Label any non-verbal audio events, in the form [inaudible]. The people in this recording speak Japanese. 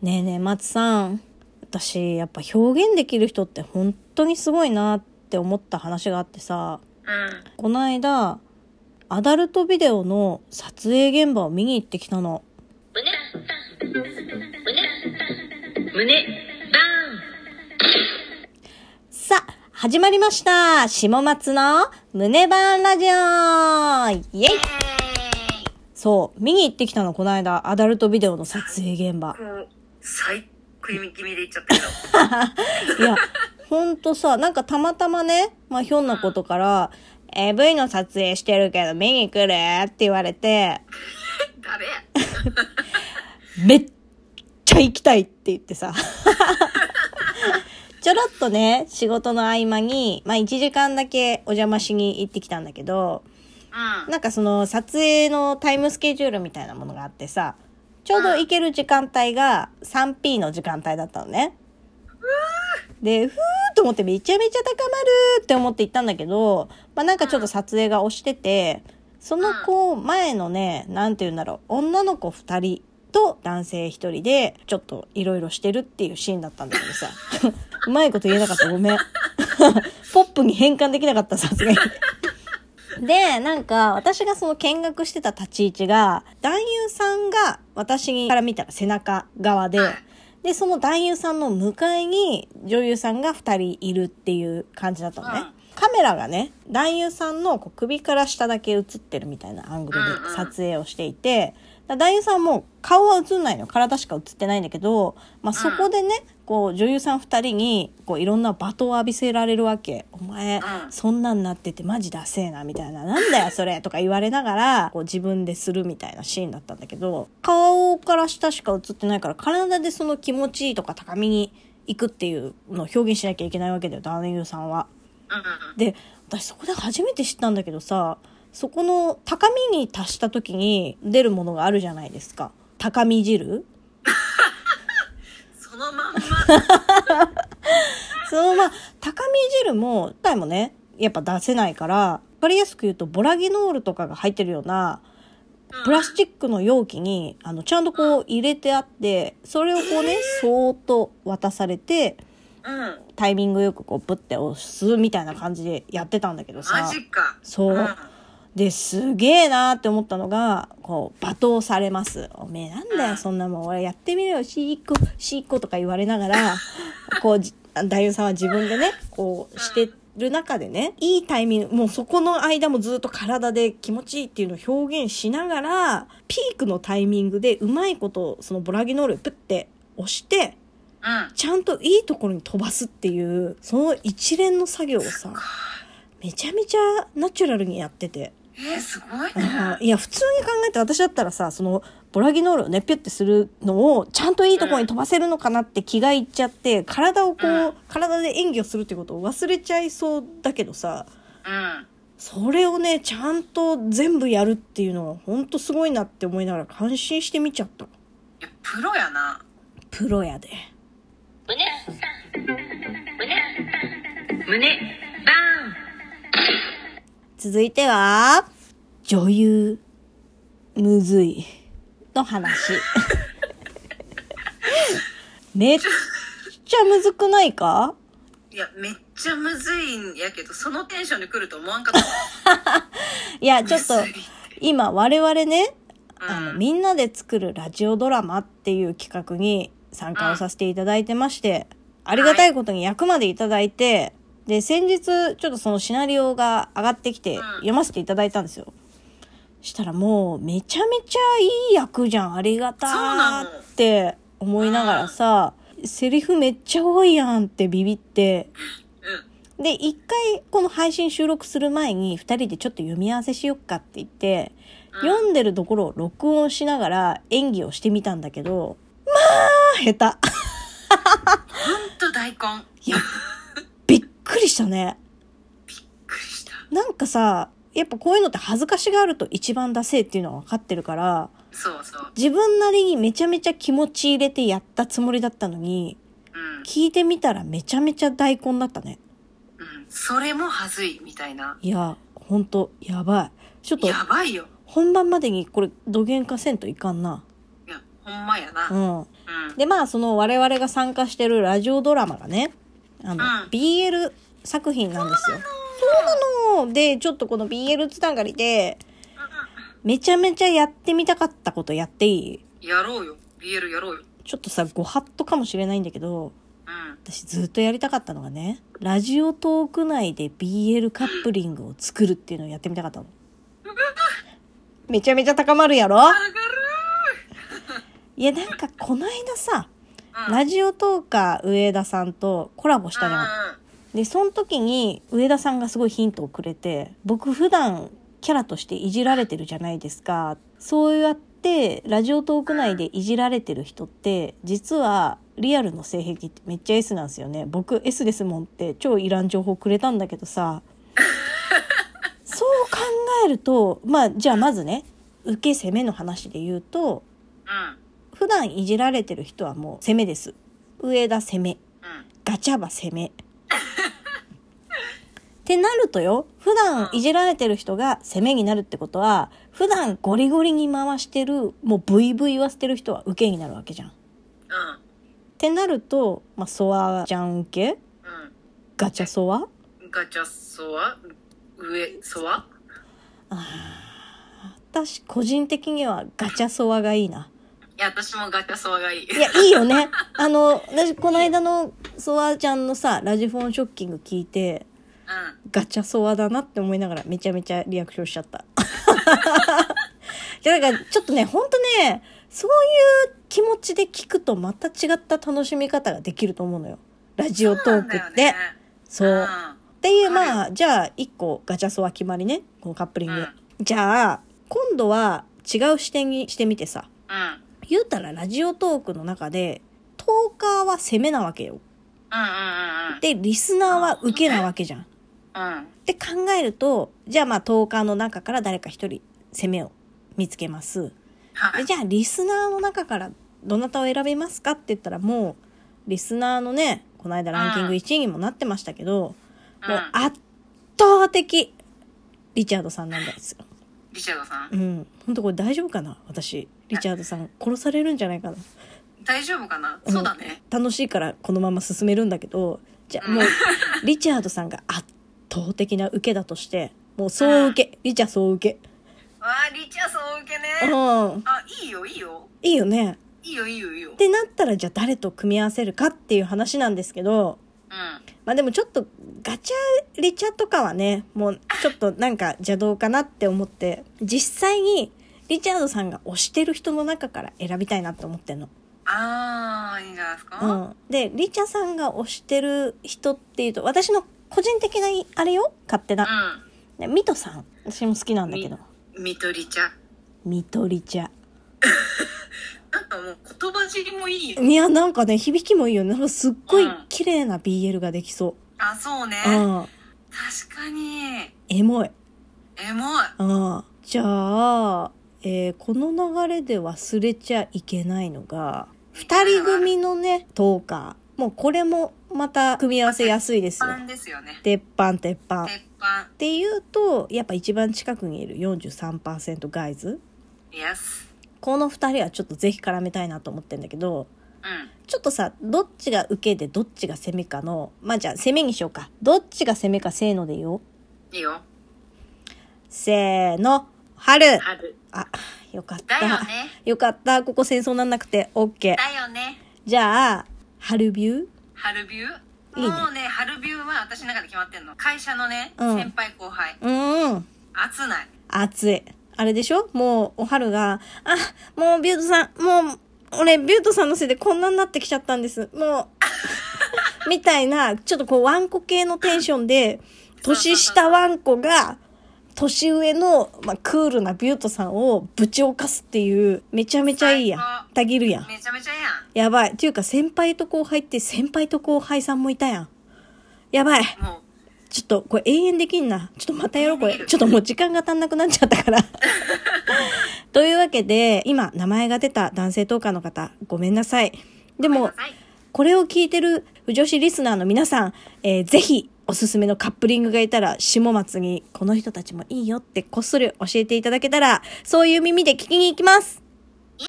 ねえねえ松さん。私やっぱ表現できる人って本当にすごいなって思った話があってさ。うん。この間アダルトビデオの撮影現場を見に行ってきたの。胸、胸、さあ始まりました。下松の胸バーンラジオ。イエイ。そう見に行ってきたのこの間アダルトビデオの撮影現場最食い気味で言っちゃったけど。[laughs] いや、ほんとさ、なんかたまたまね、まあひょんなことから、AV の撮影してるけど見に来るって言われて、誰やめっちゃ行きたいって言ってさ。[laughs] ちょろっとね、仕事の合間に、まあ1時間だけお邪魔しに行ってきたんだけど、うん。なんかその撮影のタイムスケジュールみたいなものがあってさ、ちょうど行ける時間帯が 3P の時間帯だったのね。で、ふーっと思ってめちゃめちゃ高まるって思って行ったんだけど、まあなんかちょっと撮影が押してて、その子前のね、なんて言うんだろう、女の子2人と男性1人でちょっといろいろしてるっていうシーンだったんだけどさ、[laughs] うまいこと言えなかったごめん。[laughs] ポップに変換できなかったさすがに。で、なんか、私がその見学してた立ち位置が、男優さんが私から見たら背中側で、で、その男優さんの向かいに女優さんが二人いるっていう感じだったのね。うんカメラがね、男優さんのこう首から下だけ映ってるみたいなアングルで撮影をしていて、だ男優さんも顔は映んないの。体しか映ってないんだけど、まあ、そこでね、こう女優さん二人にこういろんな罵倒を浴びせられるわけ。お前、うんそんなんなっててマジダセえなみたいな。なんだよそれとか言われながら、こう自分でするみたいなシーンだったんだけど、顔から下しか映ってないから、体でその気持ちいいとか高みに行くっていうのを表現しなきゃいけないわけだよ、男優さんは。うん。で、私そこで初めて知ったんだけどさ、そこの高みに達した時に出るものがあるじゃないですか。高み汁 [laughs] そのまあ、高見汁も、今回もね、やっぱ出せないから、わかりやすく言うと、ボラギノールとかが入ってるような、プラスチックの容器に、あの、ちゃんとこう入れてあって、それをこうね、そーっと渡されて、うん。タイミングよくこう、ブッて押すみたいな感じでやってたんだけどさ。そう。うんで、すげえなーって思ったのが、こう、罵倒されます。おめえなんだよ、そんなもん。俺やってみろよ、しーこ、しーことか言われながら、[laughs] こう、じ男優さんは自分でね、こう、してる中でね、いいタイミング、もうそこの間もずっと体で気持ちいいっていうのを表現しながら、ピークのタイミングでうまいこと、そのボラギノールをプッて押して、うん。ちゃんといいところに飛ばすっていう、その一連の作業をさ、めちゃめちゃナチュラルにやってて。えー、すごいいや、普通に考えて私だったらさ、その、ボラギノールをね、ピュってするのを、ちゃんといいところに飛ばせるのかなって気がいっちゃって、体をこう、うん体で演技をするっていうことを忘れちゃいそうだけどさ、うん。それをね、ちゃんと全部やるっていうのは、ほんとすごいなって思いながら感心してみちゃった。いや、プロやな。プロやで。胸、胸、胸、バ続いては、女優、むずい、の話。[laughs] めっちゃむずくないか？いや、めっちゃむずいんやけど、そのテンションで来ると思わんかった。[laughs] いや、ちょっと今我々ね、うん。あの、みんなで作るラジオドラマっていう企画に参加をさせていただいてまして、ありがたいことに役までいただいて、で、先日、ちょっとそのシナリオが上がってきて、うん読ませていただいたんですよ。したらもう、めちゃめちゃいい役じゃん、ありがたーって思いながらさ、セリフめっちゃ多いやんってビビって、うん。で、一回この配信収録する前に二人でちょっと読み合わせしよっかって言って、うん読んでるところを録音しながら演技をしてみたんだけど、まあ、下手。ほんと大根。いや、くりしたね。びっくりした。なんかさ、やっぱこういうのって恥ずかしがあると一番ダセえっていうのは分かってるから、そうそう。自分なりにめちゃめちゃ気持ち入れてやったつもりだったのに、うん。聞いてみたらめちゃめちゃ大根だったね。うん。それもはずい、みたいな。いや、ほんと、やばい。ちょっと、やばいよ。本番までにこれ、土幻化せんといかんな。いや、ほんまやな。うん。うん。で、まあ、その我々が参加してるラジオドラマがね、あの、うん BL 作品なんですよ。そうなので、ちょっとこの BL つながりで、めちゃめちゃやってみたかったことやっていい？やろうよ。BL やろうよ。ちょっとさ、ご法度かもしれないんだけど、うん。私ずっとやりたかったのがね、ラジオトーク内で BL カップリングを作るっていうのをやってみたかったの。めちゃめちゃ高まるやろ？[laughs] いや、なんかこの間さ、うんラジオトーカー上田さんとコラボしたじゃん。うんで、その時に上田さんがすごいヒントをくれて、僕普段キャラとしていじられてるじゃないですか。そうやってラジオトーク内でいじられてる人って、実はリアルの性癖ってめっちゃ S なんですよね。僕 S ですもんって超いらん情報くれたんだけどさ。[laughs] そう考えると、まあじゃあまずね、受け攻めの話で言うと、うん。普段いじられてる人はもう攻めです。上田攻め。うん。ガチャバ攻め。ってなるとよ、普段いじられてる人が攻めになるってことは、普段ゴリゴリに回してる、もうブイブイ言わせてる人は受けになるわけじゃん。っうん。てなると、まあ、ソワちゃん受け？うガチャソワ？ん。ガチャソワ？上、ソワ？私、個人的にはガチャソワがいいな。いや、私もガチャソワがいい。いや、いいよね。あの、私、この間のソワちゃんのさ、ラジフォンショッキング聞いて、うん。ガチャソワだなって思いながらめちゃめちゃリアクションしちゃった。いや、だからちょっとね、ほんとね、そういう気持ちで聞くとまた違った楽しみ方ができると思うのよ。ラジオトークって。そう。うん。っていう、まあ、じゃあ、一個ガチャソワ決まりね。このカップリング。うんじゃあ、今度は違う視点にしてみてさ。うん。言うたらラジオトークの中で、トーカーは攻めなわけよ。うんうんうんで、リスナーは受けなわけじゃん。って考えると、じゃあまあ10日の中から誰か一人攻めを見つけます。じゃあリスナーの中からどなたを選びますかって言ったらもう、リスナーのね、この間ランキング1位にもなってましたけど、うんもう圧倒的、リチャードさんなんですよ。リチャードさん。うん。ほんとこれ大丈夫かな？私。リチャードさん殺されるんじゃないかな？大丈夫かな？うんそうだね。楽しいからこのまま進めるんだけど、じゃあもう、リチャードさんが圧倒的な受けだとして、もう総受け、リチャ総受け。わあ、リチャーそう受けね。うん。あ、いいよ、いいよ。いいよね。いいよ、いいよ、いいよっ。てなったらじゃあ誰と組み合わせるかっていう話なんですけど、うん。まあでもちょっとガチャリチャとかはね、もうちょっとなんか邪道かなって思って、実際にリチャードさんが推してる人の中から選びたいなって思ってんの。あー、いいんじゃないですか？うん。で、リチャさんが推してる人っていうと、私の個人的なあれよ勝手な。でミトさん。私も好きなんだけど。うん。みとりちゃん。ミトリチャ。なんかもう言葉尻もいいよ。いや、なんかね、響きもいいよね。なんかすっごいうん綺麗な BL ができそあ、そうね。う。うん。確かに。エモい。エモい。うん。じゃあ、えーこの流れで忘れちゃいけないのが、二人組のね、トーカー。もうこれもまた組み合わせやすいですよパ。ンですよね。鉄板鉄板。っ鉄板。ていうと、やっぱ一番近くにいる43%ガイズ。イエス。この二人はちょっとぜひ絡めたいなと思ってんだけど、うん。ちょっとさ、どっちが受けでどっちが攻めかの、まあじゃあ攻めにしようか。どっちが攻めかせーので言おう。いいよ。せーの、春。春。あ、よかった。だよね。よかった。ここ戦争なんなくて OK。だよね。じゃあ、春ビュー？春ビュー？いいねもうね、春ビューは私の中で決まってんの。会社のね、うん先輩後輩。うーん。熱ない。暑い。あれでしょ？もう、お春が、あ、もうビュートさん、もう、俺、ビュートさんのせいでこんなになってきちゃったんです。もう、[laughs] みたいな、ちょっとこう、ワンコ系のテンションで、年下ワンコが、年上の、まあ、クールなビュートさんをぶち犯すっていう、めちゃめちゃいいやん最。たぎるやん。めちゃめちゃやん。やばい。っていうか、先輩と後輩って先輩と後輩さんもいたやん。やばい。もちょっと、これ永遠できんな。ちょっとまたやろう、これ。ちょっともう時間が足んなくなっちゃったから。[laughs] というわけで、今、名前が出た男性トーカーの方、ごめんなさい。でもこれを聞いてる女子リスナーの皆さん、えーぜひ、おすすめのカップリングがいたら、下松に、この人たちもいいよってこっそり教えていただけたら、そういう耳で聞きに行きます。